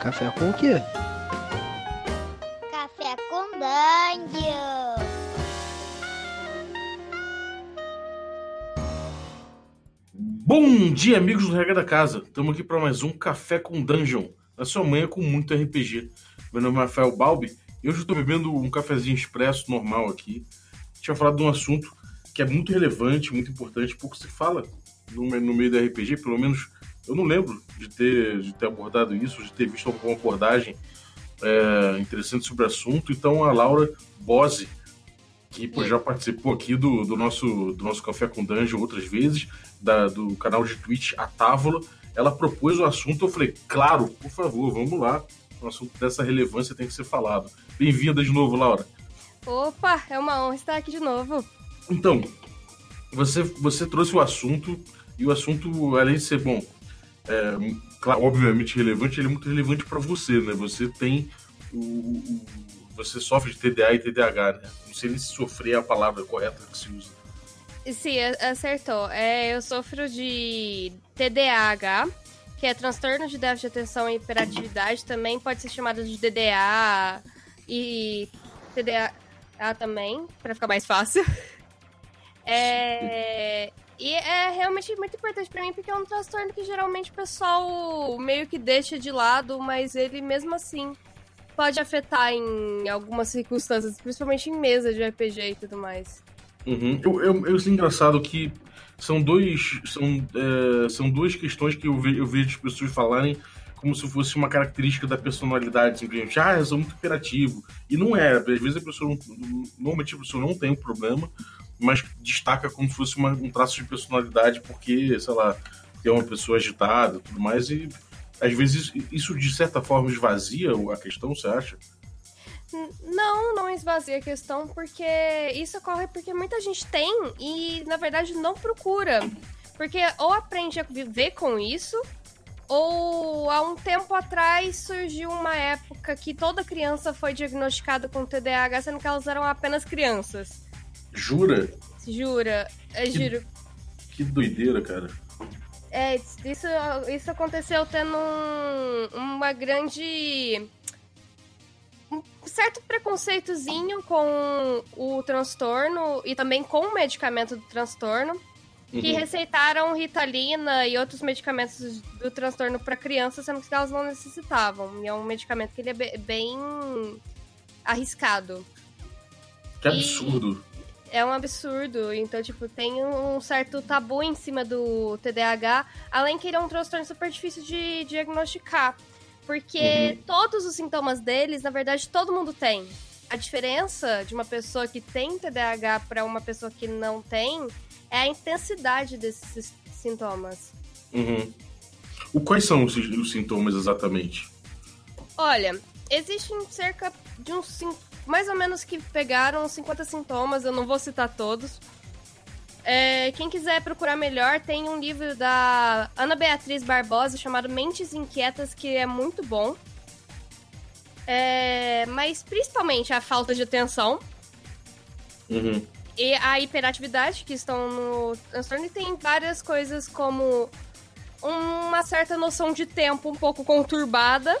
Café com o quê? Café com Dungeon. Bom dia, amigos do Regra da Casa. Estamos aqui para mais um Café com Dungeon. Na sua manhã com muito RPG. Meu nome é Rafael Balbi e hoje eu estou bebendo um cafezinho expresso normal aqui. A gente vai falar de um assunto que é muito relevante, muito importante, pouco se fala no, no meio do RPG, pelo menos eu não lembro de ter, de ter abordado isso, de ter visto alguma abordagem é, interessante sobre o assunto. Então a Laura Bose, que pô, já participou aqui do, do, nosso, do nosso Café com Dungeon outras vezes, da, do canal de Twitch A Távola, ela propôs o assunto. Eu falei, claro, por favor, vamos lá. Um assunto dessa relevância tem que ser falado. Bem-vinda de novo, Laura. Opa, é uma honra estar aqui de novo. Então, você, você trouxe o assunto, e o assunto, além de ser bom, é, claro, obviamente relevante, ele é muito relevante para você, né? Você tem o, o, Você sofre de TDA e TDAH, né? Não sei nem se sofrer é a palavra correta que se usa. Sim, acertou. É, eu sofro de TDAH, que é transtorno de déficit de atenção e hiperatividade, também pode ser chamado de DDA e TDA também, para ficar mais fácil. É, e é realmente muito importante para mim, porque é um transtorno que geralmente o pessoal meio que deixa de lado, mas ele mesmo assim pode afetar em algumas circunstâncias, principalmente em mesa de RPG e tudo mais. Uhum. Eu, eu, eu engraçado que são dois são, é, são duas questões que eu, ve, eu vejo as pessoas falarem como se fosse uma característica da personalidade, simplesmente, ah, eu sou muito imperativo. E não é, às vezes a pessoa, normalmente a pessoa não tem um problema, mas destaca como se fosse uma, um traço de personalidade, porque, sei lá, é uma pessoa agitada e tudo mais, e às vezes isso de certa forma esvazia a questão, você acha? Não, não esvazia a questão, porque isso ocorre porque muita gente tem e, na verdade, não procura. Porque ou aprende a viver com isso, ou há um tempo atrás surgiu uma época que toda criança foi diagnosticada com TDAH, sendo que elas eram apenas crianças. Jura? Jura, é que, juro. Que doideira, cara. É, isso, isso aconteceu tendo um, uma grande. Um certo preconceitozinho com o transtorno e também com o medicamento do transtorno. Uhum. Que receitaram Ritalina e outros medicamentos do transtorno para crianças, sendo que elas não necessitavam. E é um medicamento que ele é bem arriscado. Que absurdo. É um absurdo. Então, tipo, tem um certo tabu em cima do TDAH, além que ele é um transtorno super difícil de diagnosticar. Porque uhum. todos os sintomas deles, na verdade, todo mundo tem. A diferença de uma pessoa que tem TDAH para uma pessoa que não tem é a intensidade desses sintomas. Uhum. O, quais são os, os sintomas exatamente? Olha, existem cerca de uns mais ou menos que pegaram 50 sintomas, eu não vou citar todos. É, quem quiser procurar melhor, tem um livro da Ana Beatriz Barbosa chamado Mentes Inquietas, que é muito bom. É, mas principalmente a falta de atenção. Uhum. E a hiperatividade, que estão no transtorno. E tem várias coisas como uma certa noção de tempo um pouco conturbada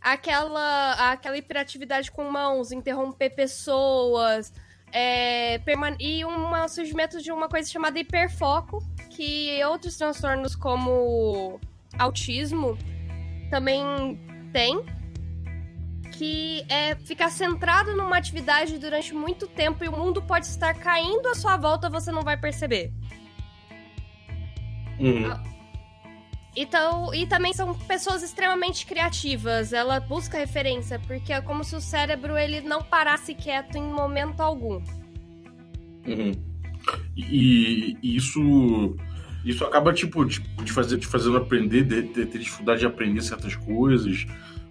aquela, aquela hiperatividade com mãos, interromper pessoas, é, e um surgimento de uma coisa chamada hiperfoco, que outros transtornos como autismo também tem, que é ficar centrado numa atividade durante muito tempo e o mundo pode estar caindo à sua volta, você não vai perceber. Uhum. Então, e também são pessoas extremamente criativas. Ela busca referência, porque é como se o cérebro ele não parasse quieto em momento algum. Uhum. E, isso isso acaba tipo de, fazer te fazendo aprender, de, de, ter dificuldade de aprender certas coisas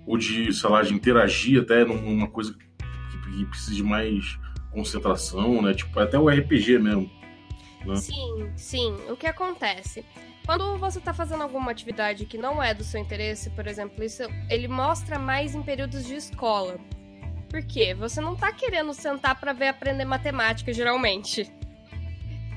ou de, sei lá, de interagir até numa coisa que, que precisa de mais concentração, né? Tipo, até o RPG mesmo. Né? Sim, sim. O que acontece? Quando você está fazendo alguma atividade que não é do seu interesse, por exemplo, isso ele mostra mais em períodos de escola. Por quê? Você não está querendo sentar para ver aprender matemática, geralmente.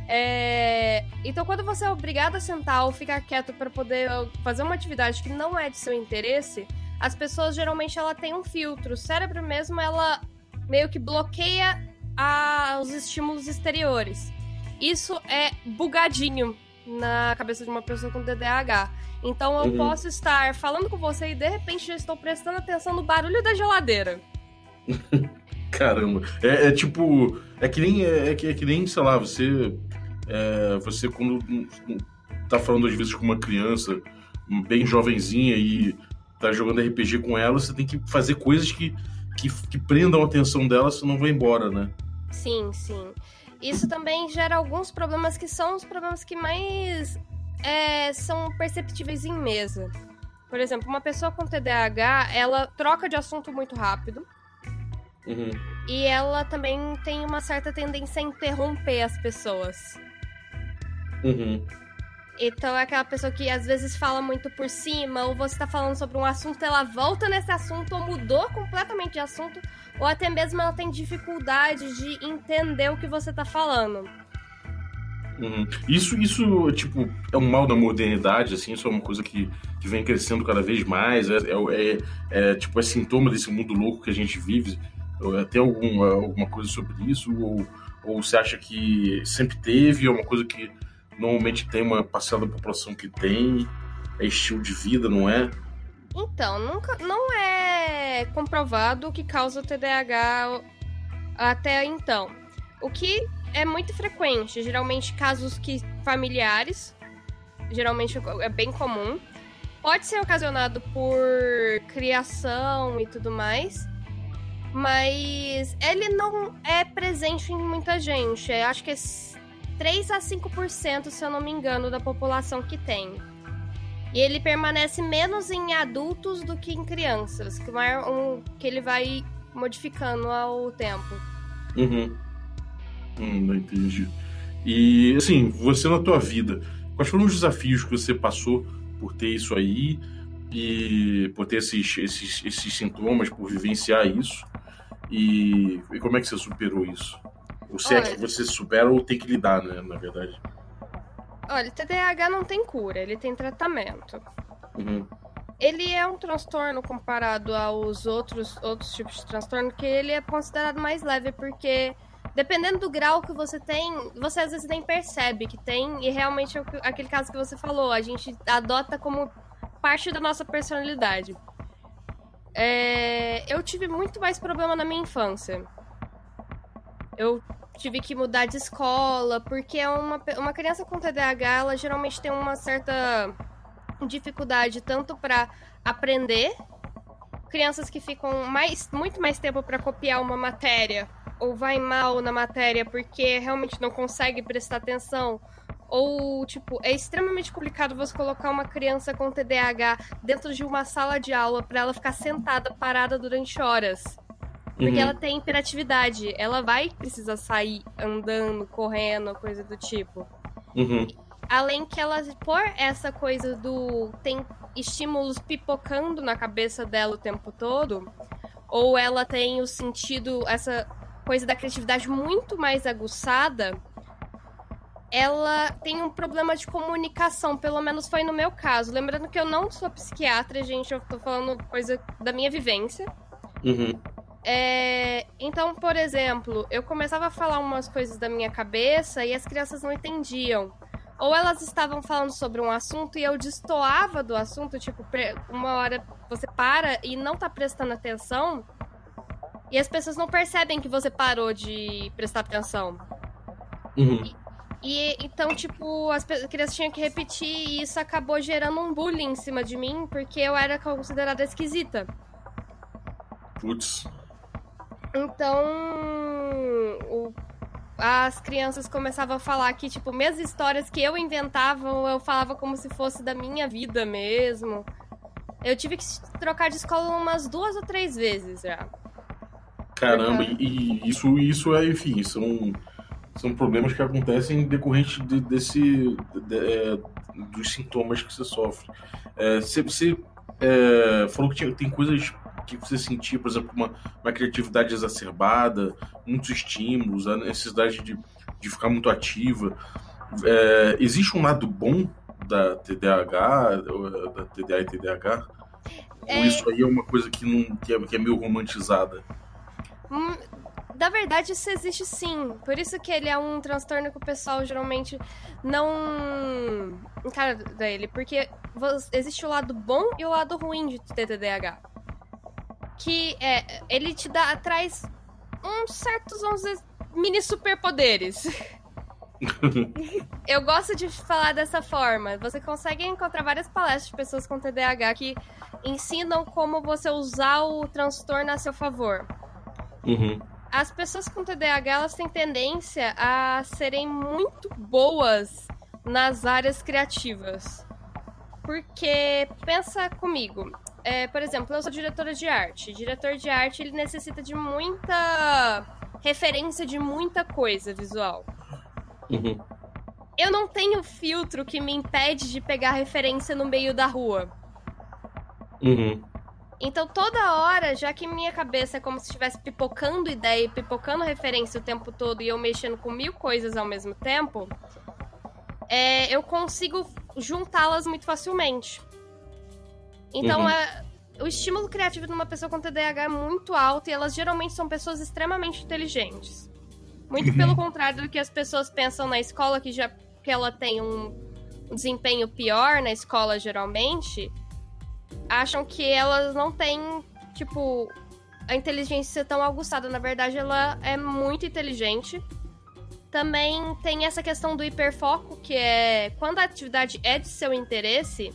É... Então, quando você é obrigado a sentar ou ficar quieto para poder fazer uma atividade que não é de seu interesse, as pessoas geralmente ela tem um filtro. O cérebro mesmo, ela meio que bloqueia a... os estímulos exteriores. Isso é bugadinho na cabeça de uma pessoa com TDAH. Então eu uhum. posso estar falando com você e de repente já estou prestando atenção no barulho da geladeira. Caramba. É, é, tipo. É que nem. É, é, que, é que nem, sei lá, você. É, você quando tá falando às vezes com uma criança bem jovenzinha e tá jogando RPG com ela, você tem que fazer coisas que, que, que prendam a atenção dela, senão vai embora, né? Sim, sim. Isso também gera alguns problemas que são os problemas que mais é, são perceptíveis em mesa. Por exemplo, uma pessoa com TDAH, ela troca de assunto muito rápido. Uhum. E ela também tem uma certa tendência a interromper as pessoas. Uhum. Então é aquela pessoa que às vezes fala muito por cima, ou você tá falando sobre um assunto, ela volta nesse assunto, ou mudou completamente de assunto, ou até mesmo ela tem dificuldade de entender o que você tá falando. Uhum. Isso, isso, tipo, é um mal da modernidade, assim, isso é uma coisa que, que vem crescendo cada vez mais, é, é, é, é tipo, é sintoma desse mundo louco que a gente vive. Tem alguma, alguma coisa sobre isso? Ou, ou você acha que sempre teve? É uma coisa que normalmente tem uma parcela da população que tem? É estilo de vida, não é? Então, nunca, não é comprovado o que causa o TDAH até então. O que é muito frequente, geralmente casos que familiares, geralmente é bem comum. Pode ser ocasionado por criação e tudo mais, mas ele não é presente em muita gente. Eu acho que é 3 a 5%, se eu não me engano, da população que tem. E ele permanece menos em adultos do que em crianças, que, um, que ele vai modificando ao tempo. Uhum. Hum, não entendi. E, assim, você na tua vida, quais foram os desafios que você passou por ter isso aí e por ter esses, esses, esses sintomas, por vivenciar isso? E, e como é que você superou isso? Ou se Olha, é que você supera ou tem que lidar, né, na verdade? Olha, TDAH não tem cura, ele tem tratamento. Uhum. Ele é um transtorno comparado aos outros, outros tipos de transtorno, que ele é considerado mais leve, porque dependendo do grau que você tem, você às vezes nem percebe que tem, e realmente é aquele caso que você falou, a gente adota como parte da nossa personalidade. É, eu tive muito mais problema na minha infância. Eu tive que mudar de escola, porque é uma, uma criança com TDAH, ela geralmente tem uma certa dificuldade tanto para aprender, crianças que ficam mais, muito mais tempo para copiar uma matéria ou vai mal na matéria porque realmente não consegue prestar atenção, ou tipo, é extremamente complicado você colocar uma criança com TDAH dentro de uma sala de aula para ela ficar sentada, parada durante horas. Porque uhum. ela tem hiperatividade, ela vai precisar sair andando, correndo, coisa do tipo. Uhum. Além que ela, por essa coisa do. tem estímulos pipocando na cabeça dela o tempo todo, ou ela tem o sentido, essa coisa da criatividade muito mais aguçada, ela tem um problema de comunicação, pelo menos foi no meu caso. Lembrando que eu não sou psiquiatra, gente, eu tô falando coisa da minha vivência. Uhum. É, então, por exemplo, eu começava a falar umas coisas da minha cabeça e as crianças não entendiam. Ou elas estavam falando sobre um assunto e eu destoava do assunto, tipo, uma hora você para e não tá prestando atenção, e as pessoas não percebem que você parou de prestar atenção. Uhum. E, e, então, tipo, as crianças tinham que repetir e isso acabou gerando um bullying em cima de mim, porque eu era considerada esquisita. Putz. Então, o, as crianças começavam a falar que, tipo, minhas histórias que eu inventava, eu falava como se fosse da minha vida mesmo. Eu tive que trocar de escola umas duas ou três vezes já. Caramba, e, e, isso, isso é, enfim, são, são problemas que acontecem decorrente de, desse, de, é, dos sintomas que você sofre. É, você, você é, falou que tinha, tem coisas que você sentia, por exemplo, uma, uma criatividade exacerbada, muitos estímulos, a necessidade de de ficar muito ativa. É, existe um lado bom da TDAH, da TDA e TDAH? É... Ou isso aí é uma coisa que, não, que, é, que é meio romantizada? Hum, na verdade, isso existe sim. Por isso que ele é um transtorno que o pessoal geralmente não encara dele. Porque existe o lado bom e o lado ruim de TDAH. Que é, ele te dá, traz uns certos, vamos dizer, mini superpoderes. Eu gosto de falar dessa forma. Você consegue encontrar várias palestras de pessoas com TDAH que ensinam como você usar o transtorno a seu favor. Uhum. As pessoas com TDAH elas têm tendência a serem muito boas nas áreas criativas. Porque, pensa comigo, é, por exemplo, eu sou diretora de arte. Diretor de arte, ele necessita de muita referência de muita coisa visual. Uhum. Eu não tenho filtro que me impede de pegar referência no meio da rua. Uhum. Então, toda hora, já que minha cabeça é como se estivesse pipocando ideia e pipocando referência o tempo todo e eu mexendo com mil coisas ao mesmo tempo, é, eu consigo juntá-las muito facilmente. Então, uhum. é, o estímulo criativo de uma pessoa com TDAH é muito alto e elas geralmente são pessoas extremamente inteligentes. Muito uhum. pelo contrário do que as pessoas pensam na escola, que já que ela tem um, um desempenho pior na escola, geralmente, acham que elas não têm, tipo, a inteligência tão aguçada. Na verdade, ela é muito inteligente. Também tem essa questão do hiperfoco, que é quando a atividade é de seu interesse,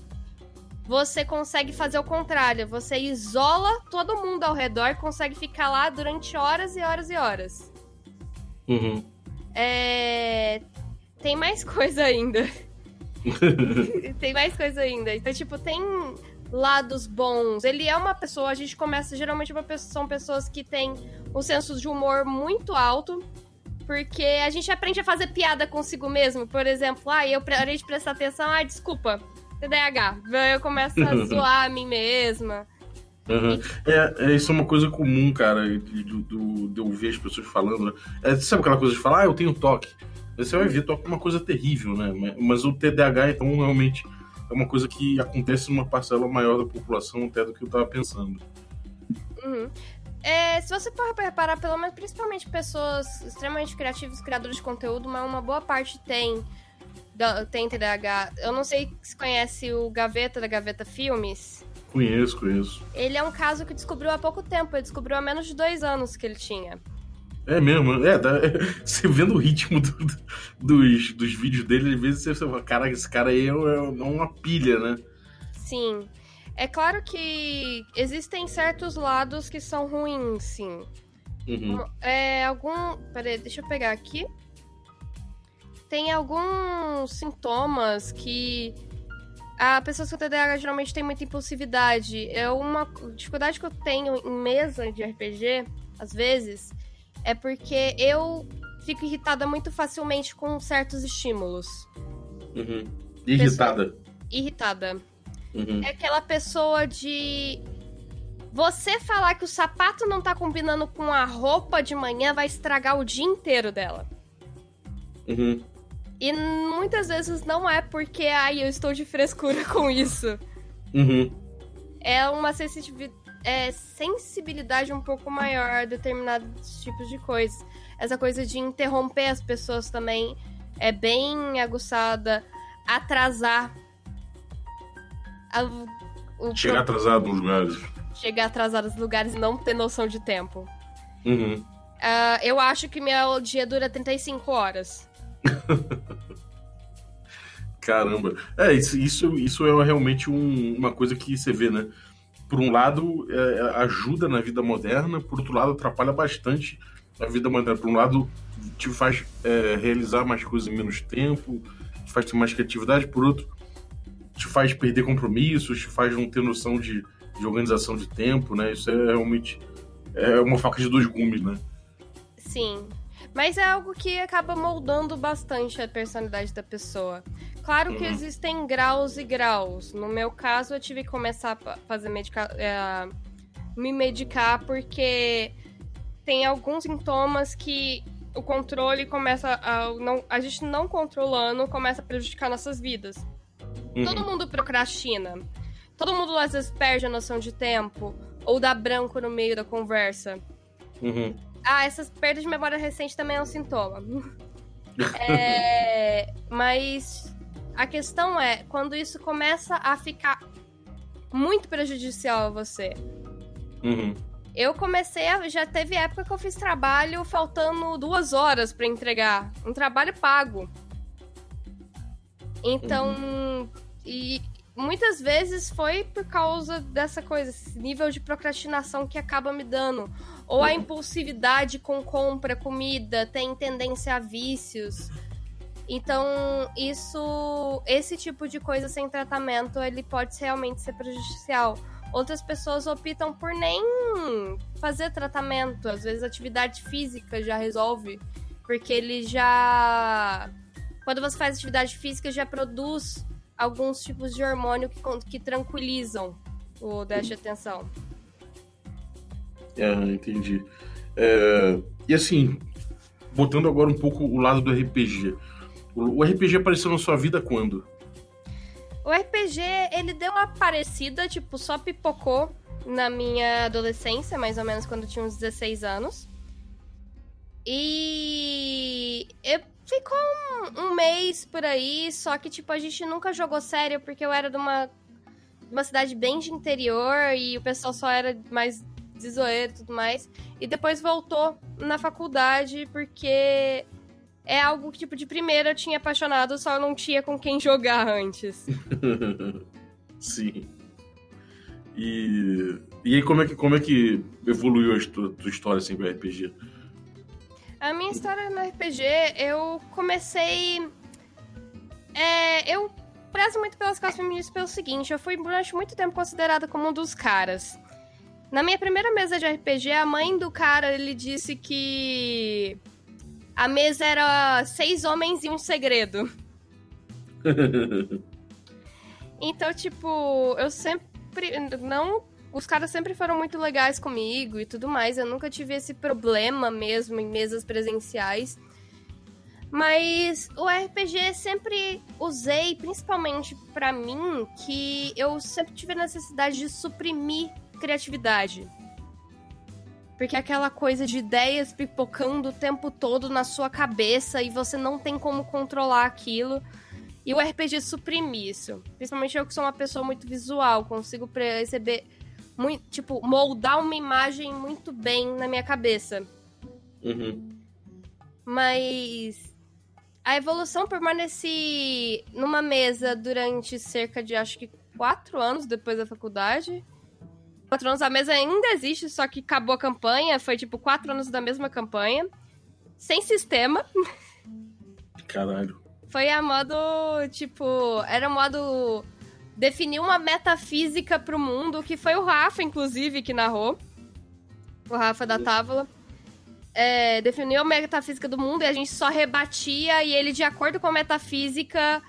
você consegue fazer o contrário. Você isola todo mundo ao redor e consegue ficar lá durante horas e horas e horas. Uhum. É... Tem mais coisa ainda. tem mais coisa ainda. Então, tipo, tem lados bons. Ele é uma pessoa, a gente começa geralmente uma pessoa, são pessoas que têm um senso de humor muito alto. Porque a gente aprende a fazer piada consigo mesmo. Por exemplo, ah, eu parei de prestar atenção, ah, desculpa, TDAH. Eu começo a zoar a mim mesma. Uhum. É, é, isso é uma coisa comum, cara, do, do, de eu ver as pessoas falando. Né? É, sabe aquela coisa de falar, ah, eu tenho toque. Você vai ver, toque é uma coisa terrível, né? Mas o TDAH, então, realmente é uma coisa que acontece numa parcela maior da população até do que eu tava pensando. Uhum. É, se você for reparar, pelo menos principalmente pessoas extremamente criativas, criadores de conteúdo, mas uma boa parte tem tem TDAH. Eu não sei se conhece o Gaveta da Gaveta Filmes. Conheço, conheço. Ele é um caso que descobriu há pouco tempo. Ele descobriu há menos de dois anos que ele tinha. É mesmo, é, dá, é, você vendo o ritmo do, do, dos, dos vídeos dele, às vezes você fala, cara, esse cara aí é, é uma pilha, né? Sim. É claro que existem certos lados que são ruins, sim. Uhum. É, algum. Peraí, deixa eu pegar aqui. Tem alguns sintomas que a pessoa com TDAH geralmente tem muita impulsividade. É uma dificuldade que eu tenho em mesa de RPG, às vezes, é porque eu fico irritada muito facilmente com certos estímulos. Uhum. Irritada. Pessoa... Irritada. Uhum. É aquela pessoa de. Você falar que o sapato não tá combinando com a roupa de manhã vai estragar o dia inteiro dela. Uhum. E muitas vezes não é porque, ai, eu estou de frescura com isso. Uhum. É uma é, sensibilidade um pouco maior a determinados tipos de coisas. Essa coisa de interromper as pessoas também é bem aguçada. Atrasar. A, o Chegar pro... atrasado nos lugares. Chegar atrasado nos lugares e não ter noção de tempo. Uhum. Uh, eu acho que meu dia dura 35 horas. Caramba. É, isso, isso, é realmente um, uma coisa que você vê, né? Por um lado, é, ajuda na vida moderna, por outro lado, atrapalha bastante a vida moderna. Por um lado, te faz é, realizar mais coisas em menos tempo, te faz ter mais criatividade, por outro, te faz perder compromissos, te faz não ter noção de, de organização de tempo, né? Isso é realmente é uma faca de dois gumes, né? Sim, mas é algo que acaba moldando bastante a personalidade da pessoa. Claro que uhum. existem graus e graus. No meu caso, eu tive que começar a fazer medica é, me medicar porque tem alguns sintomas que o controle começa a. Não, a gente não controlando começa a prejudicar nossas vidas. Uhum. Todo mundo procrastina. Todo mundo às vezes perde a noção de tempo. Ou dá branco no meio da conversa. Uhum. Ah, essas perdas de memória recente também é um sintoma. É, mas a questão é, quando isso começa a ficar muito prejudicial a você. Uhum. Eu comecei a. Já teve época que eu fiz trabalho faltando duas horas pra entregar. Um trabalho pago. Então. E muitas vezes foi por causa dessa coisa, esse nível de procrastinação que acaba me dando. Ou a impulsividade com compra, comida, tem tendência a vícios. Então, isso. Esse tipo de coisa sem tratamento, ele pode realmente ser prejudicial. Outras pessoas optam por nem fazer tratamento. Às vezes atividade física já resolve. Porque ele já. Quando você faz atividade física, já produz alguns tipos de hormônio que, que tranquilizam o déficit de atenção. Ah, entendi. É, E assim, botando agora um pouco o lado do RPG. O o RPG apareceu na sua vida quando? O RPG, ele deu uma parecida, tipo, só pipocou na minha adolescência, mais ou menos quando eu tinha uns 16 anos. E eu ficou um, um mês por aí, só que, tipo, a gente nunca jogou sério, porque eu era de uma, uma cidade bem de interior e o pessoal só era mais de zoeiro e tudo mais. E depois voltou na faculdade, porque é algo que, tipo, de primeira eu tinha apaixonado, só não tinha com quem jogar antes. Sim. E, e aí, como é que, como é que evoluiu a tua, tua história assim, com RPG? A minha história no RPG, eu comecei. É, eu prezo muito pelas causas feministas pelo seguinte: eu fui durante muito tempo considerada como um dos caras. Na minha primeira mesa de RPG, a mãe do cara ele disse que a mesa era seis homens e um segredo. Então, tipo, eu sempre. Não. Os caras sempre foram muito legais comigo e tudo mais. Eu nunca tive esse problema mesmo em mesas presenciais. Mas o RPG sempre usei, principalmente pra mim, que eu sempre tive a necessidade de suprimir criatividade. Porque é aquela coisa de ideias pipocando o tempo todo na sua cabeça e você não tem como controlar aquilo. E o RPG suprime isso. Principalmente eu que sou uma pessoa muito visual, consigo perceber, muito, tipo, moldar uma imagem muito bem na minha cabeça. Uhum. Mas a evolução permaneci numa mesa durante cerca de acho que quatro anos depois da faculdade. Quatro anos a mesa ainda existe, só que acabou a campanha. Foi tipo quatro anos da mesma campanha. Sem sistema. Caralho. Foi a modo, tipo, era modo definir uma metafísica pro mundo, que foi o Rafa, inclusive, que narrou. O Rafa da Távola. É, definiu a metafísica do mundo e a gente só rebatia e ele, de acordo com a metafísica,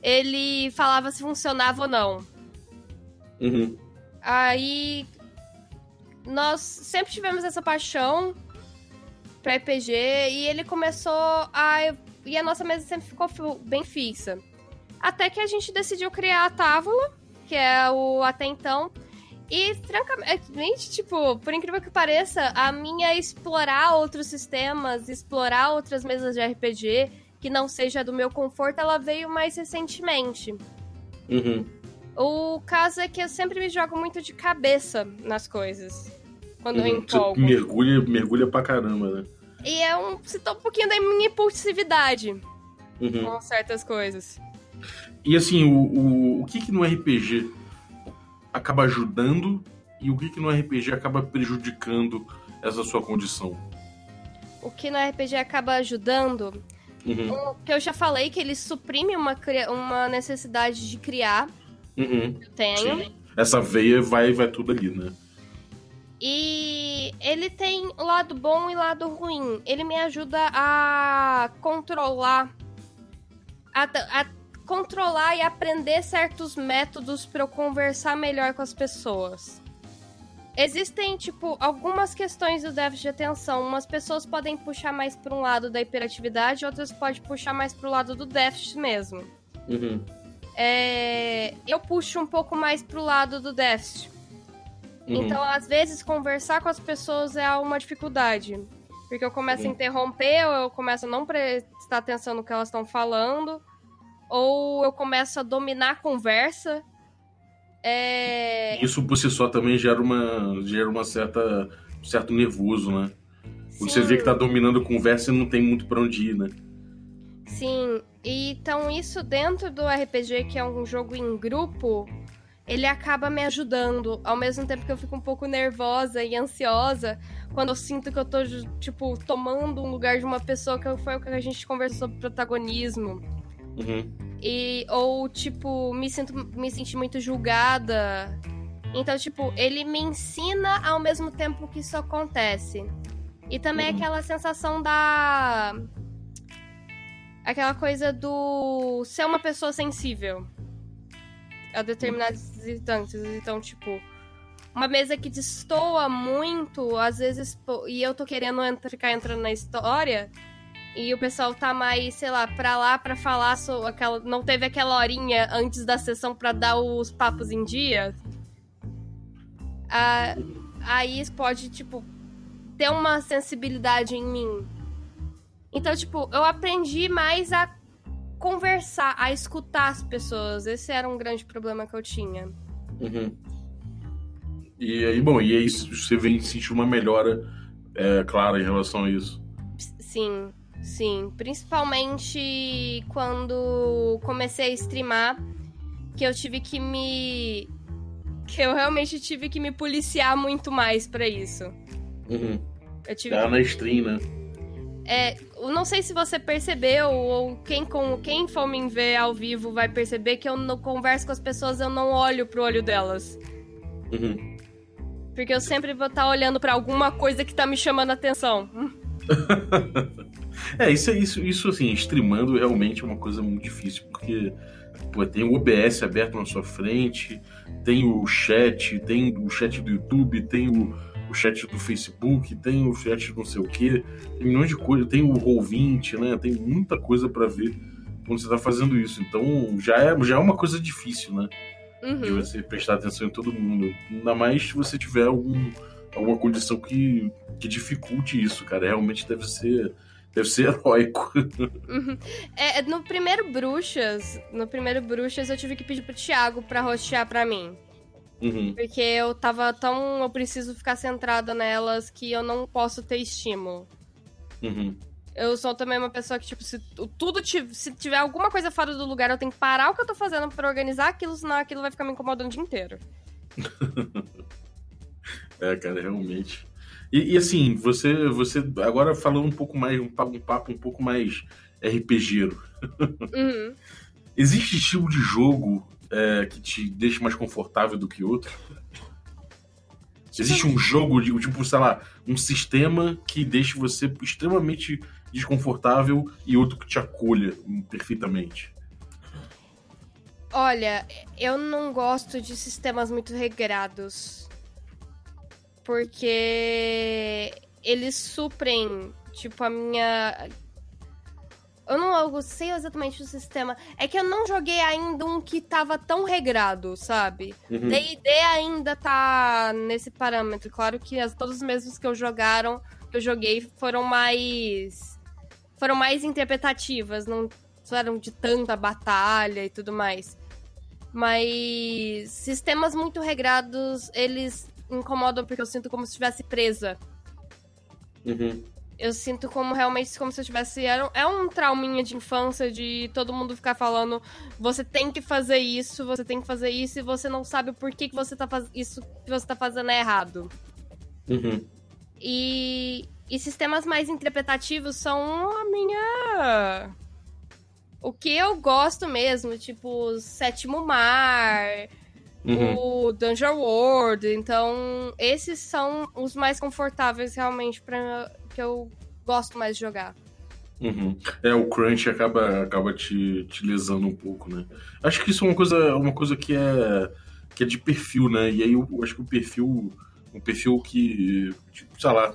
ele falava se funcionava ou não. Uhum. Aí nós sempre tivemos essa paixão pra RPG e ele começou a. E a nossa mesa sempre ficou fi- bem fixa. Até que a gente decidiu criar a Távola, que é o até então. E, francamente, tipo, por incrível que pareça, a minha explorar outros sistemas, explorar outras mesas de RPG, que não seja do meu conforto, ela veio mais recentemente. Uhum. O caso é que eu sempre me jogo muito de cabeça nas coisas. Quando eu Uhum. empolgo. Você mergulha, mergulha pra caramba, né? E é um. Citou um pouquinho da minha impulsividade Uhum. com certas coisas. E assim, o, o, o que que no RPG acaba ajudando e o que que no RPG acaba prejudicando essa sua condição? O que no RPG acaba ajudando. Uhum. Que eu já falei, que ele suprime uma, uma necessidade de criar. Uhum. Eu tenho. Sim. Essa veia vai, vai tudo ali, né? E ele tem lado bom e lado ruim. Ele me ajuda a controlar. A, a controlar e aprender certos métodos para eu conversar melhor com as pessoas. Existem, tipo, algumas questões do déficit de atenção. Umas pessoas podem puxar mais para um lado da hiperatividade, outras podem puxar mais para o lado do déficit mesmo. Uhum. É... Eu puxo um pouco mais pro lado do déficit. Uhum. Então, às vezes, conversar com as pessoas é uma dificuldade. Porque eu começo uhum. a interromper, ou eu começo a não prestar atenção no que elas estão falando, ou eu começo a dominar a conversa é... Isso por si só também gera uma, gera uma certa um certo nervoso, né? Sim. Você vê que tá dominando a conversa e não tem muito para onde ir, né? Sim, então isso dentro do RPG, que é um jogo em grupo, ele acaba me ajudando, ao mesmo tempo que eu fico um pouco nervosa e ansiosa quando eu sinto que eu tô, tipo, tomando um lugar de uma pessoa que foi o que a gente conversou sobre protagonismo. Uhum. E, ou, tipo, me, sinto, me senti muito julgada. Então, tipo, ele me ensina ao mesmo tempo que isso acontece. E também uhum. aquela sensação da. Aquela coisa do ser uma pessoa sensível a determinadas instâncias. Então, tipo, uma mesa que destoa muito, às vezes, e eu tô querendo ficar entrando na história, e o pessoal tá mais, sei lá, pra lá pra falar sobre aquela. Não teve aquela horinha antes da sessão pra dar os papos em dia. Ah, aí pode, tipo, ter uma sensibilidade em mim. Então, tipo, eu aprendi mais a conversar, a escutar as pessoas. Esse era um grande problema que eu tinha. Uhum. E aí, bom, e aí você vem sentir uma melhora é, clara em relação a isso. Sim. Sim, principalmente quando comecei a streamar, que eu tive que me. que eu realmente tive que me policiar muito mais para isso. Uhum. Eu tive tá que... na stream, né? É, eu não sei se você percebeu, ou quem, com, quem for me ver ao vivo vai perceber que eu não converso com as pessoas, eu não olho pro olho delas. Uhum. Porque eu sempre vou estar tá olhando para alguma coisa que tá me chamando a atenção. É, isso, isso, isso assim, streamando realmente é uma coisa muito difícil, porque pô, tem o OBS aberto na sua frente, tem o chat, tem o chat do YouTube, tem o, o chat do Facebook, tem o chat não sei o que, tem milhões de coisas, tem o Roll20, né? Tem muita coisa para ver quando você tá fazendo isso. Então já é, já é uma coisa difícil, né? Uhum. De você prestar atenção em todo mundo. Ainda mais se você tiver algum, alguma condição que, que dificulte isso, cara. Realmente deve ser Deve ser heróico. Uhum. É, no primeiro Bruxas, no primeiro Bruxas eu tive que pedir pro Thiago pra rostear pra mim. Uhum. Porque eu tava tão. Eu preciso ficar centrada nelas que eu não posso ter estímulo. Uhum. Eu sou também uma pessoa que, tipo, se tudo se tiver alguma coisa fora do lugar, eu tenho que parar o que eu tô fazendo pra organizar aquilo, senão aquilo vai ficar me incomodando o dia inteiro. é, cara, realmente. E, e, assim, você, você agora falando um pouco mais, um papo, um, papo um pouco mais RPGero. Uhum. Existe tipo de jogo é, que te deixa mais confortável do que outro? Existe um jogo, de, tipo, sei lá, um sistema que deixa você extremamente desconfortável e outro que te acolha perfeitamente? Olha, eu não gosto de sistemas muito regrados porque eles suprem, tipo, a minha. Eu não eu sei exatamente o sistema. É que eu não joguei ainda um que tava tão regrado, sabe? Uhum. D&D ainda tá nesse parâmetro. Claro que as, todos os mesmos que eu jogaram, que eu joguei, foram mais... Foram mais interpretativas, não eram de tanta batalha e tudo mais. Mas sistemas muito regrados, eles incomodam porque eu sinto como se estivesse presa. Uhum. Eu sinto como realmente como se eu tivesse. É um trauminha de infância de todo mundo ficar falando: você tem que fazer isso, você tem que fazer isso, e você não sabe o porquê que você tá faz... isso que você tá fazendo é errado. Uhum. E, e sistemas mais interpretativos são a minha. O que eu gosto mesmo, tipo, Sétimo Mar, uhum. o Dungeon World. Então, esses são os mais confortáveis realmente para que eu gosto mais de jogar. Uhum. É, o crunch acaba, acaba te, te lesando um pouco, né? Acho que isso é uma coisa, uma coisa que é que é de perfil, né? E aí eu, eu acho que o perfil um perfil que, tipo, sei lá,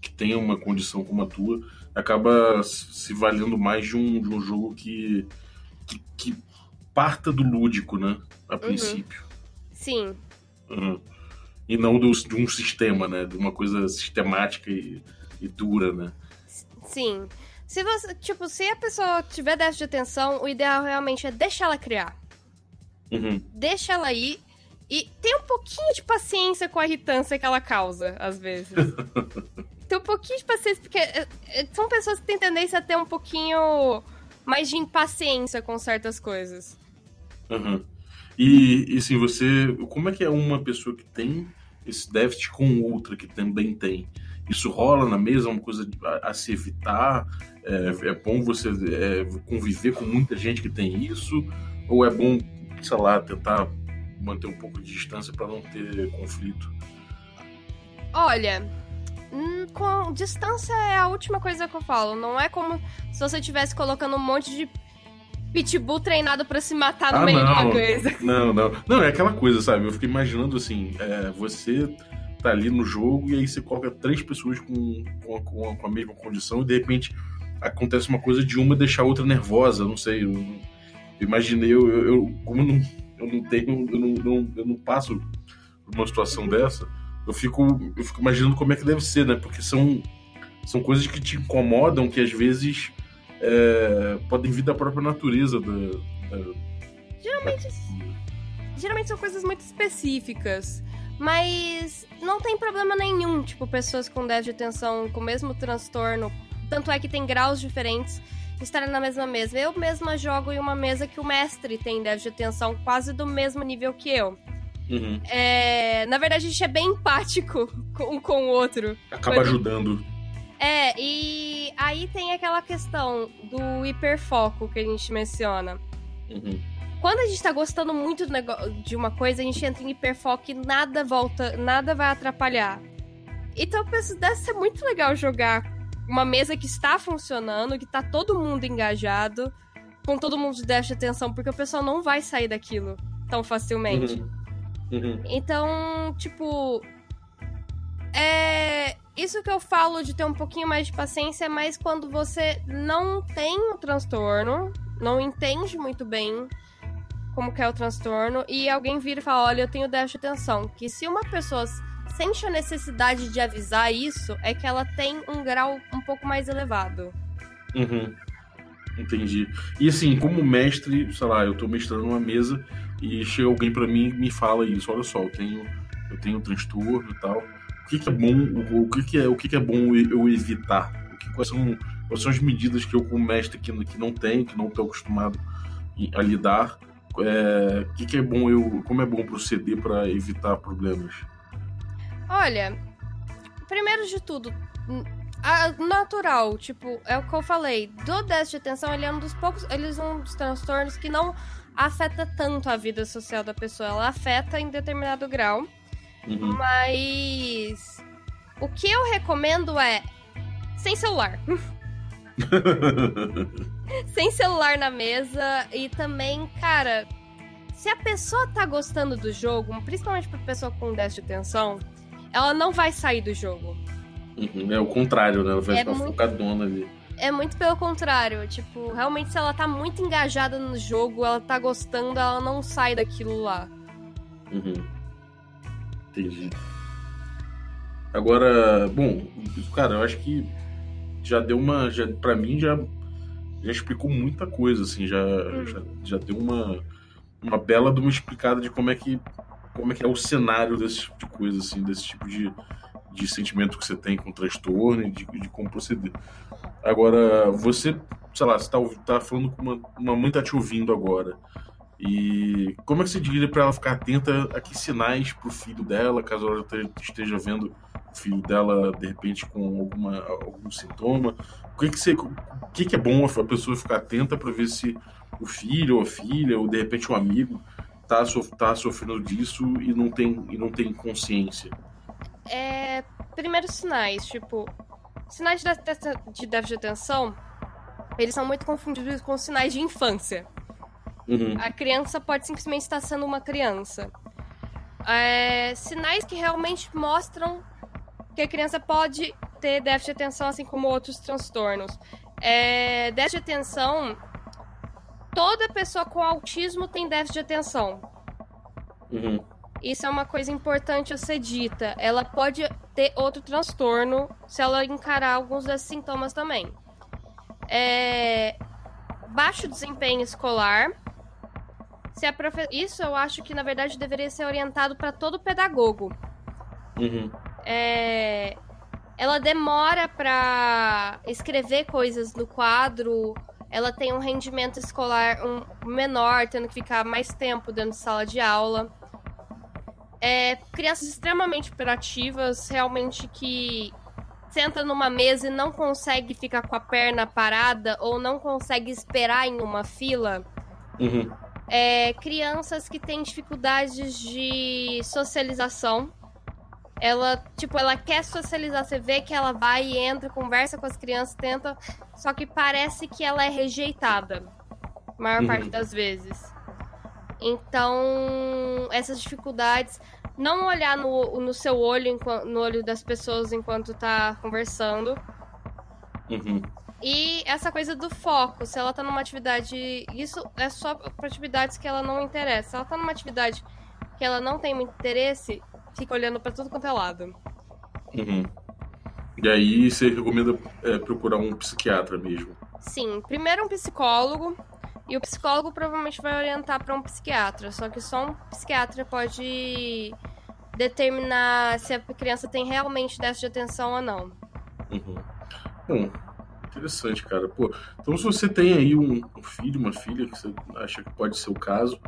que tenha uma condição como a tua, acaba se valendo mais de um, de um jogo que, que, que parta do lúdico, né? A princípio. Sim. Uhum. E não do, de um sistema, né? De uma coisa sistemática e, e dura, né? Sim. Se você, tipo, se a pessoa tiver déficit de atenção, o ideal realmente é deixar ela criar. Uhum. Deixa ela ir e tem um pouquinho de paciência com a irritância que ela causa, às vezes. tem um pouquinho de paciência, porque é, é, são pessoas que têm tendência a ter um pouquinho mais de impaciência com certas coisas. Uhum. E, assim, você. Como é que é uma pessoa que tem esse déficit com outra que também tem? Isso rola na mesa, é uma coisa a, a se evitar? É, é bom você é, conviver com muita gente que tem isso? Ou é bom, sei lá, tentar manter um pouco de distância para não ter conflito? Olha, hum, com distância é a última coisa que eu falo. Não é como se você estivesse colocando um monte de pitbull treinado para se matar no ah, meio não. de uma coisa. Não, não. Não, é aquela coisa, sabe? Eu fico imaginando assim, é, você tá ali no jogo e aí você coloca três pessoas com, com, a, com a mesma condição e de repente acontece uma coisa de uma deixar a outra nervosa, não sei. Eu, eu imaginei, eu, eu, eu, como não, eu não tenho, eu não, não, eu não passo por uma situação dessa, eu fico, eu fico imaginando como é que deve ser, né? Porque são, são coisas que te incomodam, que às vezes é, podem vir da própria natureza da, da geralmente, geralmente são coisas muito específicas. Mas não tem problema nenhum, tipo, pessoas com déficit de atenção, com o mesmo transtorno. Tanto é que tem graus diferentes estarem na mesma mesa. Eu mesma jogo em uma mesa que o mestre tem déficit de atenção quase do mesmo nível que eu. Uhum. É, na verdade, a gente é bem empático um com o outro. Acaba Quando... ajudando. É, e aí tem aquela questão do hiperfoco que a gente menciona. Uhum. Quando a gente tá gostando muito de uma coisa, a gente entra em hiperfoco e nada volta, nada vai atrapalhar. Então eu penso, deve ser muito legal jogar uma mesa que está funcionando, que tá todo mundo engajado, com todo mundo de déficit de atenção, porque o pessoal não vai sair daquilo tão facilmente. Uhum. Uhum. Então, tipo. É. Isso que eu falo de ter um pouquinho mais de paciência é mais quando você não tem o transtorno, não entende muito bem como que é o transtorno, e alguém vira e fala: Olha, eu tenho déficit de atenção. Que se uma pessoa sente a necessidade de avisar isso, é que ela tem um grau um pouco mais elevado. Uhum. Entendi. E assim, como mestre, sei lá, eu tô mestrando uma mesa e chega alguém para mim e me fala isso, olha só, eu tenho, eu tenho transtorno e tal. Que, que é bom, o, que, que é, o que, que é bom eu evitar? O que, quais, são, quais são as medidas que eu, como mestre, que, que não tenho, que não estou acostumado a lidar, é, o que, que é bom eu, como é bom proceder para evitar problemas? Olha, primeiro de tudo, natural, tipo, é o que eu falei, do déficit de atenção, ele é um dos poucos, ele é um dos transtornos que não afeta tanto a vida social da pessoa, ela afeta em determinado grau. Uhum. Mas o que eu recomendo é sem celular. sem celular na mesa e também, cara, se a pessoa tá gostando do jogo, principalmente pra pessoa com déficit de atenção, ela não vai sair do jogo. Uhum, é o contrário, né? Ela vai É ficar muito- focadona ali. É muito pelo contrário. Tipo, realmente, se ela tá muito engajada no jogo, ela tá gostando, ela não sai daquilo lá. Uhum. Entendi. Agora, bom, cara, eu acho que já deu uma. Já, pra mim já, já explicou muita coisa, assim, já, já, já deu uma, uma bela de uma explicada de como é que. Como é que é o cenário desse tipo de coisa, assim, desse tipo de, de sentimento que você tem com transtorno e de, de como proceder. Agora, você, sei lá, você tá, tá falando com uma, uma mãe tá te ouvindo agora. E como é que você diria para ela ficar atenta a que sinais pro filho dela, caso ela te- esteja vendo o filho dela de repente com alguma, algum sintoma? O que que, você, o que, que é bom a pessoa ficar atenta para ver se o filho ou a filha ou de repente um amigo tá, sof- tá sofrendo disso e não tem e não tem consciência? É. Primeiros sinais, tipo. Sinais de, de déficit de atenção, eles são muito confundidos com sinais de infância. Uhum. A criança pode simplesmente estar sendo uma criança. é, sinais que realmente mostram que a criança pode ter déficit de atenção, assim como outros transtornos. É, déficit de atenção, toda pessoa com autismo tem déficit de atenção. Uhum. Isso é uma coisa importante a ser dita. Ela pode ter outro transtorno se ela encarar alguns desses sintomas também. É... Baixo desempenho escolar. Se a profe... Isso eu acho que, na verdade, deveria ser orientado para todo pedagogo. Uhum. É... Ela demora para escrever coisas no quadro. Ela tem um rendimento escolar um menor, tendo que ficar mais tempo dentro de sala de aula. É, crianças extremamente hiperativas, realmente que senta numa mesa e não consegue ficar com a perna parada ou não consegue esperar em uma fila. Uhum. É, crianças que têm dificuldades de socialização. Ela, tipo, ela quer socializar. Você vê que ela vai e entra, conversa com as crianças, tenta. Só que parece que ela é rejeitada. A maior Uhum. parte das vezes. Então, essas dificuldades. Não olhar no, no seu olho, no olho das pessoas enquanto tá conversando. Uhum. E essa coisa do foco, se ela tá numa atividade. Isso é só pra atividades que ela não interessa. Se ela tá numa atividade que ela não tem muito interesse, fica olhando pra tudo quanto é lado. Uhum. E aí você recomenda é, procurar um psiquiatra mesmo. Sim, primeiro um psicólogo. E o psicólogo provavelmente vai orientar pra um psiquiatra. Só que só um psiquiatra pode determinar se a criança tem realmente déficit de atenção ou não. Uhum. Bom, interessante, cara. Pô, então se você tem aí um, um filho, uma filha que você acha que pode ser o caso,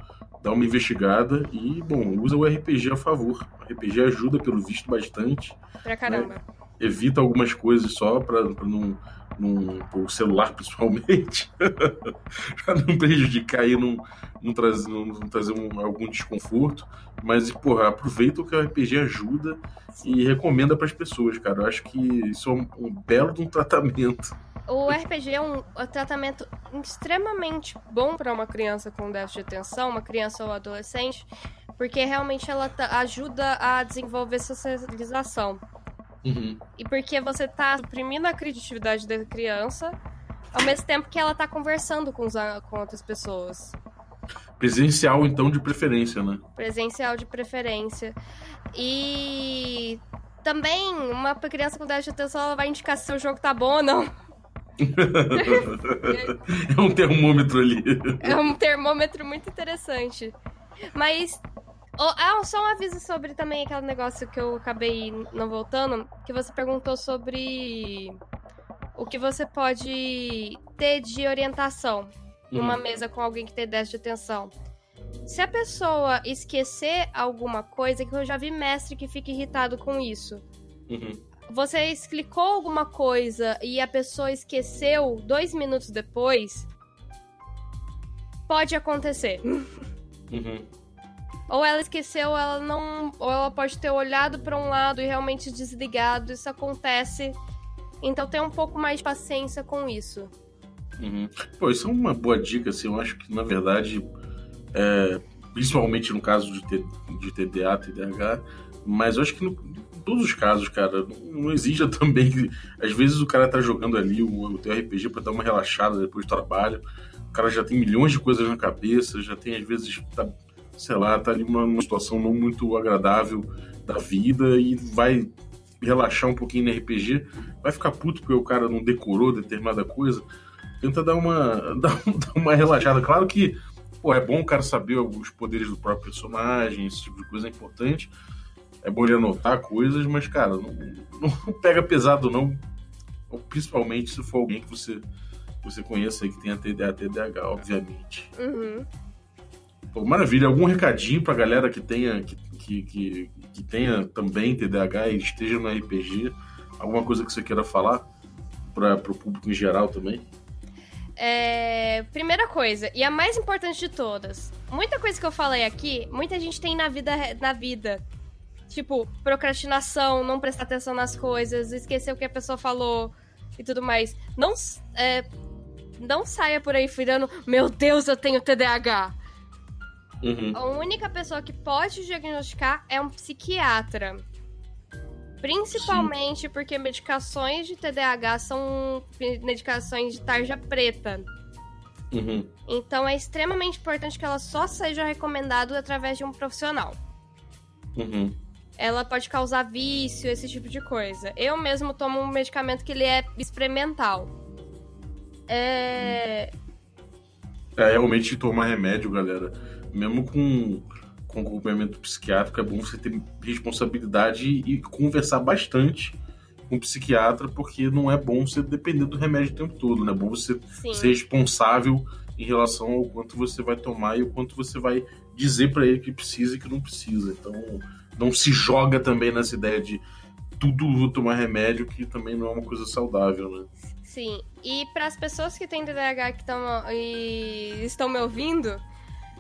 dá uma investigada e, bom, usa o RPG a favor. O RPG ajuda, pelo visto, bastante. Pra caramba. Evita algumas coisas só pra, pra não. Num, o celular principalmente, pra não prejudicar e não, não trazer, não, não trazer um- algum desconforto. Mas, porra, aproveita o que o RPG ajuda e recomenda pras pessoas, cara. Eu acho que isso é um, um belo de um tratamento. O RPG é um um tratamento extremamente bom para uma criança com déficit de atenção, uma criança ou adolescente, porque realmente ela tá- ajuda a desenvolver socialização. Uhum. E porque você tá suprimindo a criatividade da criança, ao mesmo tempo que ela tá conversando com, os com outras pessoas. Presencial, então, de preferência, né? Presencial de preferência. E também uma criança com déficit de atenção ela vai indicar se o jogo tá bom ou não. é um termômetro ali. É um termômetro muito interessante. Mas. Ah, só um aviso sobre também aquele negócio que eu acabei não voltando. Que você perguntou sobre o que você pode ter de orientação numa Uhum. mesa com alguém que tem déficit de atenção. Se a pessoa esquecer alguma coisa, que eu já vi mestre que fica irritado com isso. Uhum. Você explicou alguma coisa e a pessoa esqueceu dois minutos depois, pode acontecer. Uhum. Ou ela esqueceu, ela não. Ou ela pode ter olhado para um lado e realmente desligado. Isso acontece. Então tenha um pouco mais de paciência com isso. Uhum. Pô, isso é uma boa dica, assim, eu acho que, na verdade, é, principalmente no caso de, T- de TDA, TDAH, mas eu acho que no, em todos os casos, cara, não, não exija também às vezes o cara tá jogando ali o, o teu RPG pra dar uma relaxada depois do trabalho, o cara já tem milhões de coisas na cabeça, já tem, às vezes, tá, sei lá, tá ali numa, numa situação não muito agradável da vida e vai relaxar um pouquinho no RPG, vai ficar puto porque o cara não decorou determinada coisa, tenta dar uma, dar, um- uma relaxada. Claro que pô, é bom o cara saber os poderes do próprio personagem, esse tipo de coisa é importante. É bom ele anotar coisas, mas, cara, não, não pega pesado, não. Principalmente se for alguém que você, você conheça aí que tenha TDA, TDAH, obviamente. Uhum. Pô, maravilha. Algum recadinho pra galera que tenha, que, que, que, que tenha também TDAH e esteja no RPG? Alguma coisa que você queira falar para o público em geral também? É, primeira coisa, e a mais importante de todas. Muita coisa que eu falei aqui, muita gente tem na vida, na vida. Tipo, procrastinação, não prestar atenção nas coisas, esquecer o que a pessoa falou e tudo mais. Não, é, não saia por aí virando, meu Deus, eu tenho TDAH. Uhum. A única pessoa que pode diagnosticar é um psiquiatra. Principalmente porque medicações de TDAH são medicações de tarja preta. Uhum. Então é extremamente importante que ela só seja recomendada através de um profissional. Uhum. Ela pode causar vício, esse tipo de coisa. Eu mesmo tomo um medicamento que ele é experimental. É. É, realmente tomar remédio, galera, mesmo com, com acompanhamento psiquiátrico, é bom você ter responsabilidade e conversar bastante com o psiquiatra, porque não é bom você depender do remédio o tempo todo, né? É bom você Sim. ser responsável em relação ao quanto você vai tomar e o quanto você vai dizer para ele que precisa e que não precisa. Então, não se joga também nessa ideia de tudo vou tomar remédio, que também não é uma coisa saudável, né? Sim. E para as pessoas que têm TDAH que tão, e estão me ouvindo,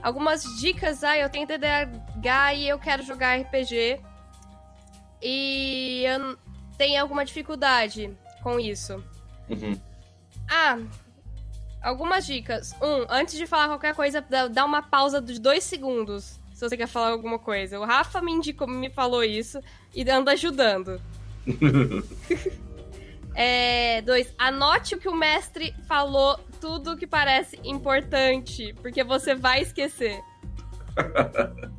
algumas dicas. Ah, eu tenho TDAH e eu quero jogar RPG. E eu tenho alguma dificuldade com isso. Uhum. Ah, algumas dicas. Um, antes de falar qualquer coisa, dá uma pausa de dois segundos. Se você quer falar alguma coisa. O Rafa me indicou, me falou isso e anda ajudando. É, dois, anote o que o mestre falou, tudo que parece importante, porque você vai esquecer.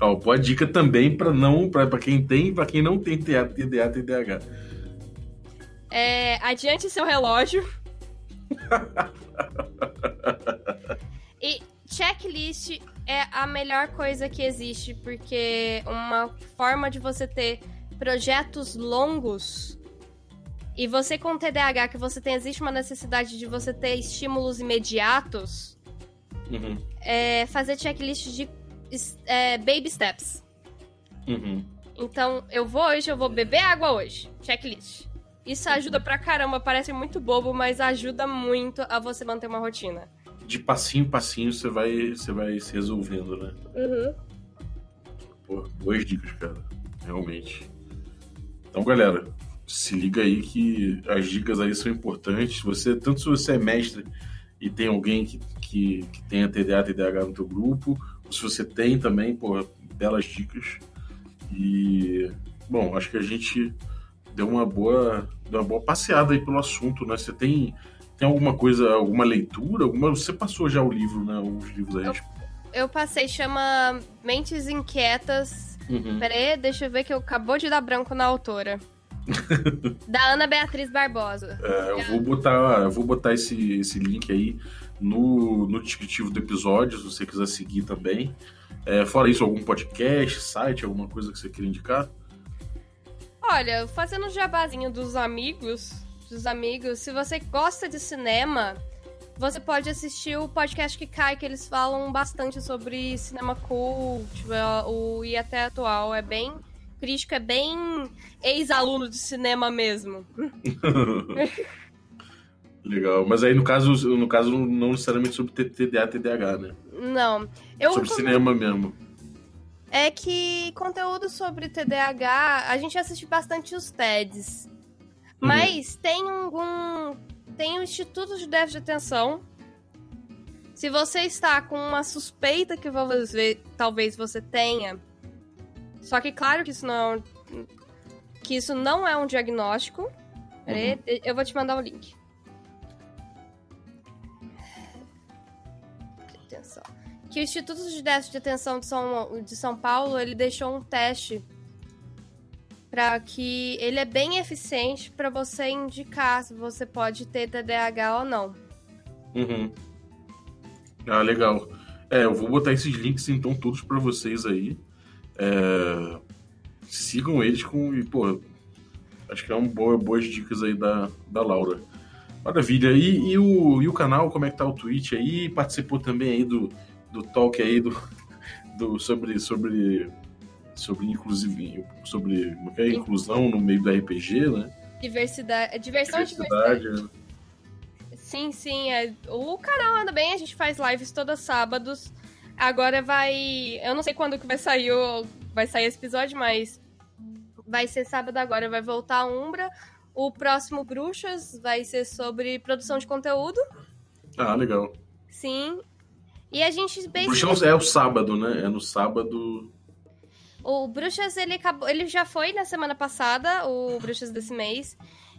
Ó, boa dica também para não para quem tem, para quem não tem TDA, TDA, TDAH. É, adiante seu relógio. e checklist é a melhor coisa que existe, porque uma forma de você ter projetos longos e você com TDAH que você tem existe uma necessidade de você ter estímulos imediatos, Uhum, é fazer checklist de é, baby steps. uhum. Então, eu vou hoje, eu vou beber água hoje. Checklist. Isso ajuda pra caramba, parece muito bobo, mas ajuda muito a você manter uma rotina. De passinho em passinho você vai, você vai se resolvendo, né? Uhum. Pô, boas dicas, cara. Realmente. Então, galera, se liga aí que as dicas aí são importantes. Você, tanto se você é mestre e tem alguém que, que, que tenha TDA, TDAH no teu grupo, ou se você tem também, pô, belas dicas. E, bom, acho que a gente deu uma boa, deu uma boa passeada aí pelo assunto, né? Você tem, tem alguma coisa, alguma leitura? Alguma, você passou já o livro, né? Os livros aí. tipo, Eu passei, chama Mentes Inquietas. Uhum. Pera aí, deixa eu ver que eu acabou de dar branco na autora. Da Ana Beatriz Barbosa. É, eu vou botar, eu vou botar esse, esse link aí no, no descritivo do episódio, se você quiser seguir também. É, fora isso, algum podcast, site, alguma coisa que você queira indicar? Olha, fazendo o jabazinho dos amigos, dos amigos, se você gosta de cinema, você pode assistir o podcast que cai, que eles falam bastante sobre cinema cult, é, o e até atual. É bem. Crítico é bem ex-aluno de cinema mesmo. Legal, mas aí no caso, no caso não necessariamente sobre TDA, TDAH, né? Não. Eu sobre recomendo- cinema mesmo. É que conteúdo sobre TDAH, a gente assiste bastante os TEDs. Mas tem algum. Tem o Instituto de Déficit de Atenção. Se você está com uma suspeita que talvez você tenha. Só que claro que isso não é um, que isso não é um diagnóstico. Peraí, eu vou te mandar o link. Atenção que o Instituto de Déficit de Atenção de São, de São Paulo ele deixou um teste para que ele é bem eficiente para você indicar se você pode ter TDAH ou não. Uhum. Ah, legal. É, eu vou botar esses links então todos para vocês aí. É, sigam eles com. E, pô, acho que é uma boa, boas dicas aí da, da Laura. Maravilha. E, e, o, e o canal, como é que tá o Twitch aí? Participou também aí do, do talk aí do, do sobre sobre sobre inclusive sobre é é? inclusão no meio do RPG, né? Diversidade, diversão e diversidade. Diversidade. Sim, sim. É, o canal anda bem, a gente faz lives todos sábados. Agora vai. Eu não sei quando que vai sair o, vai sair esse episódio, mas vai ser sábado agora, vai voltar a Umbra. O próximo Bruxas vai ser sobre produção de conteúdo. Ah, legal. Sim. E a gente Bruxão é o sábado, né? É no sábado. O Bruxas, ele acabou. Ele já foi na semana passada, o Bruxas desse mês.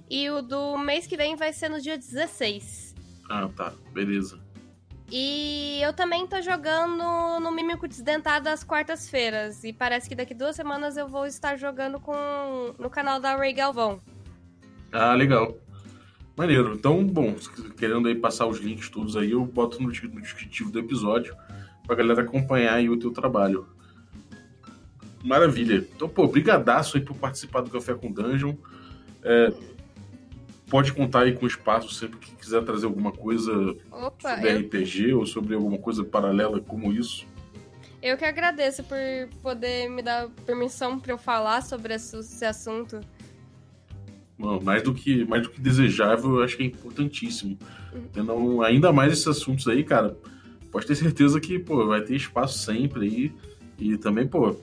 E o do mês que vem vai ser no dia 16. Ah, tá. Beleza. E eu também tô jogando no Mímico Desdentado às quartas-feiras. E parece que daqui duas semanas eu vou estar jogando com no canal da Ray Galvão. Ah, legal. Maneiro. Então, bom, querendo aí passar os links todos aí, eu boto no, descritivo do episódio pra galera acompanhar aí o teu trabalho. Maravilha. Então, pô, brigadaço aí por participar do Café com Dungeon. É, pode contar aí com o espaço sempre que quiser trazer alguma coisa Opa, sobre eu, RPG ou sobre alguma coisa paralela como isso. eu que agradeço por poder me dar permissão pra eu falar sobre esse assunto. Mano, mais do que mais do que desejável, eu acho que é importantíssimo. Então, ainda mais esses assuntos aí, cara, pode ter certeza que, pô, vai ter espaço sempre aí. E também, pô,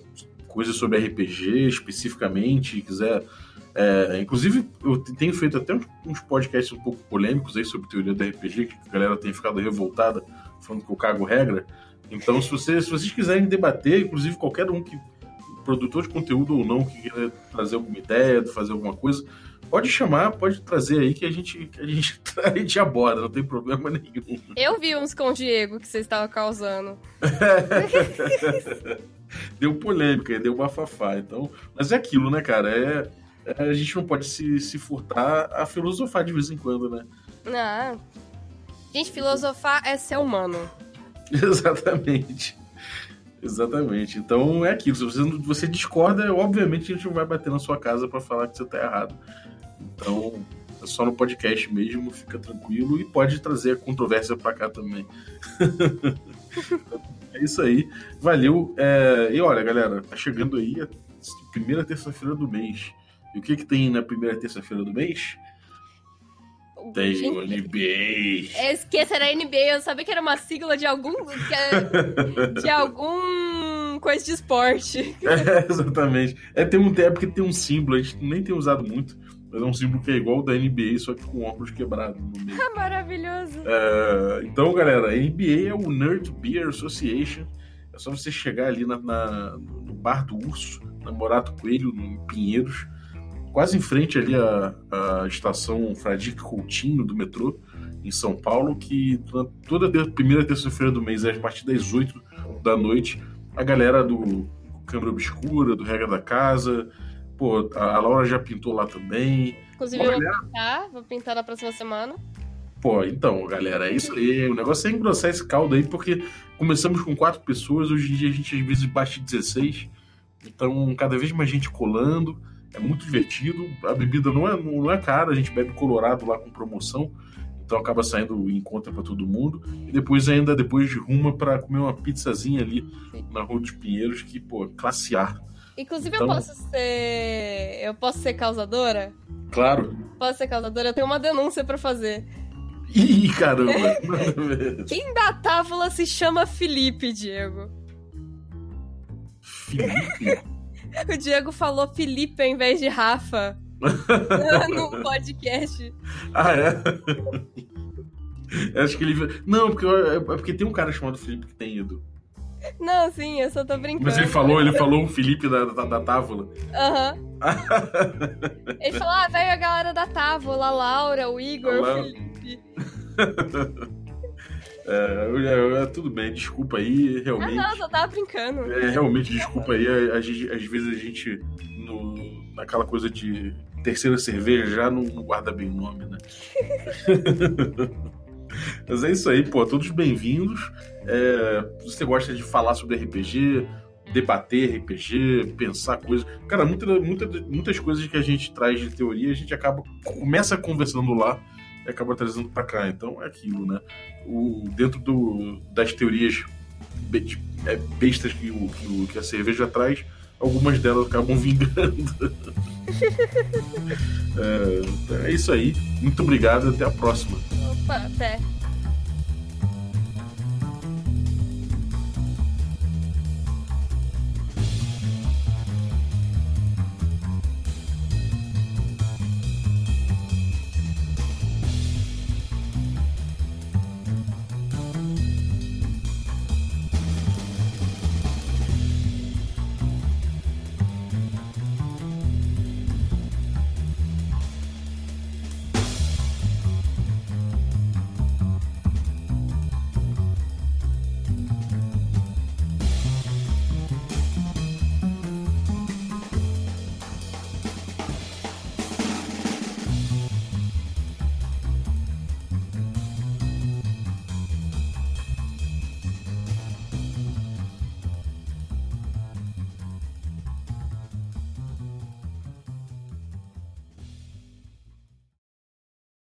coisas sobre RPG especificamente, quiser. É, inclusive, eu tenho feito até uns- podcasts um pouco polêmicos aí sobre teoria do RPG, que a galera tem ficado revoltada, falando que eu cago regra. Então, se, você, se vocês quiserem debater, inclusive qualquer um que. produtor de conteúdo ou não, que queira trazer alguma ideia, fazer alguma coisa, pode chamar, pode trazer aí que a gente, que a gente, a gente aborda, não tem problema nenhum. Eu vi uns com o Diego que vocês estavam causando. deu polêmica, deu bafafá. Então, mas é aquilo, né, cara? É- a gente não pode se, se furtar a filosofar de vez em quando, né? Ah. Gente, filosofar é ser humano. Exatamente. Exatamente. Então é aquilo. Se você, você discorda, obviamente a gente não vai bater na sua casa pra falar que você tá errado. Então é só no podcast mesmo, fica tranquilo e pode trazer a controvérsia pra cá também. é isso aí. Valeu. É, E olha, galera, tá chegando aí a primeira terça-feira do mês. E o que que tem na primeira terça-feira do mês? Tem o NBA. É, Esqueça, era NBA, eu sabia que era uma sigla de algum. que é- de algum coisa de esporte. É, exatamente. É, tem um, é porque tem um símbolo, a gente nem tem usado muito, mas é um símbolo que é igual ao da NBA, só que com óculos quebrados no meio. Ah, Maravilhoso. É, então, galera, a NBA é o Nerd Beer Association. É só você chegar ali na, na- no Bar do Urso, na Morato Coelho, no em Pinheiros, quase em frente ali à, à estação Fradique Coutinho do metrô, em São Paulo, que toda ter- primeira terça-feira do mês, a partir das 8 da noite, a galera do Câmara Obscura, do Regra da Casa, pô, a, a Laura já pintou lá também. Inclusive, Pô, eu vou galera, pintar, vou pintar na próxima semana. Pô, então, galera, é isso aí. O negócio é engrossar esse caldo aí, porque começamos com quatro pessoas, hoje em dia a gente às vezes bate 16. Então, cada vez mais gente colando. É muito divertido. A bebida não é, não é cara, a gente bebe colorado lá com promoção. Então acaba saindo em conta pra todo mundo. E depois ainda, depois de ruma pra comer uma pizzazinha ali na Rua dos Pinheiros, que, pô, classe A. Inclusive, Então- eu posso ser. Eu posso ser causadora? Claro. Posso ser causadora? Eu tenho uma denúncia pra fazer. Ih, caramba. Quem da Távola se chama Felipe, Diego? Felipe. O Diego falou Felipe ao invés de Rafa. no podcast. Ah, é? Acho que ele. Não, porque, eu- é porque tem um cara chamado Felipe que tem ido. Não, sim, eu só tô brincando. Mas ele falou, ele falou o Felipe da, da, da Távola. Aham. Ele falou, ah, veio a galera da Távola, a Laura, o Igor, A o. Felipe. É, eu- eu- tudo bem, desculpa aí, Ah, realmente. não, só tava brincando. É, realmente, desculpa aí. gente- às vezes a gente, no, naquela coisa de terceira cerveja, já não, não guarda bem o nome, né? Mas é isso aí, pô. Todos bem-vindos. É, se você gosta de falar sobre RPG, debater RPG, pensar coisas. Cara, muita, muita, muitas coisas que a gente traz de teoria, a gente acaba. começa conversando lá e acaba trazendo pra cá. Então é aquilo, né? O, dentro do, das teorias be- é, bestas que, o, que, o- que a cerveja traz, algumas delas acabam vingando. é, é isso aí. Muito obrigado. Até a próxima. Opa, até.